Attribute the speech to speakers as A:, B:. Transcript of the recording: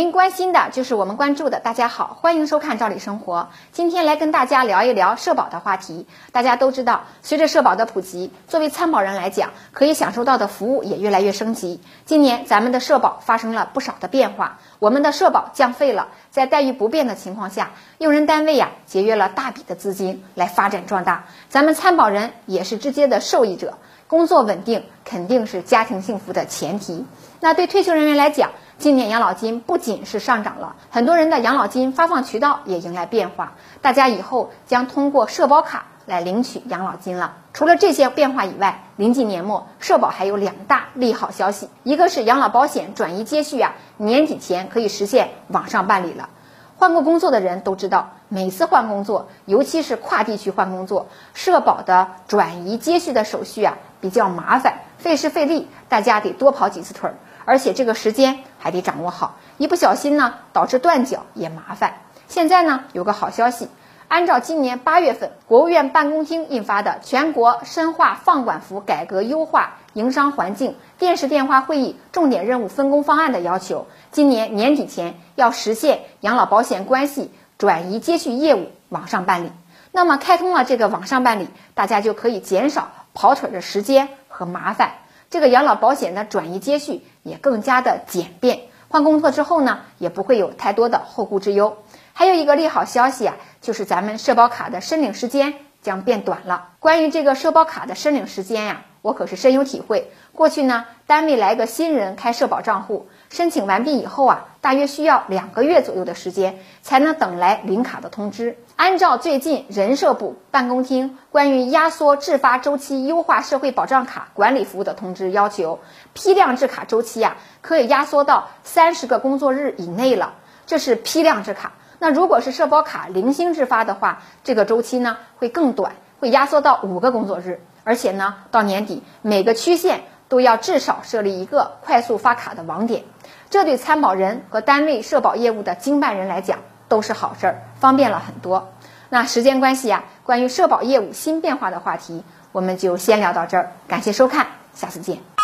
A: 您关心的就是我们关注的。大家好，欢迎收看《赵理生活》。今天来跟大家聊一聊社保的话题。大家都知道，随着社保的普及，作为参保人来讲，可以享受到的服务也越来越升级。今年咱们的社保发生了不少的变化，我们的社保降费了，在待遇不变的情况下，用人单位呀节约了大笔的资金来发展壮大，咱们参保人也是直接的受益者。工作稳定肯定是家庭幸福的前提。那对退休人员来讲，今年养老金不仅是上涨了，很多人的养老金发放渠道也迎来变化。大家以后将通过社保卡来领取养老金了。除了这些变化以外，临近年末，社保还有两大利好消息：一个是养老保险转移接续啊，年底前可以实现网上办理了。换过工作的人都知道，每次换工作，尤其是跨地区换工作，社保的转移接续的手续啊比较麻烦，费时费力，大家得多跑几次腿儿。而且这个时间还得掌握好，一不小心呢，导致断缴也麻烦。现在呢，有个好消息，按照今年八月份国务院办公厅印发的《全国深化放管服改革优化营商环境电视电话会议重点任务分工方案》的要求，今年年底前要实现养老保险关系转移接续业务网上办理。那么开通了这个网上办理，大家就可以减少跑腿的时间和麻烦。这个养老保险的转移接续也更加的简便，换工作之后呢，也不会有太多的后顾之忧。还有一个利好消息啊，就是咱们社保卡的申领时间将变短了。关于这个社保卡的申领时间呀。我可是深有体会。过去呢，单位来个新人开社保账户，申请完毕以后啊，大约需要两个月左右的时间才能等来领卡的通知。按照最近人社部办公厅关于压缩制发周期优化社会保障卡管理服务的通知要求，批量制卡周期呀，可以压缩到三十个工作日以内了。这是批量制卡。那如果是社保卡零星制发的话，这个周期呢会更短，会压缩到五个工作日。而且呢，到年底每个区县都要至少设立一个快速发卡的网点，这对参保人和单位社保业务的经办人来讲都是好事儿，方便了很多。那时间关系啊，关于社保业务新变化的话题，我们就先聊到这儿。感谢收看，下次见。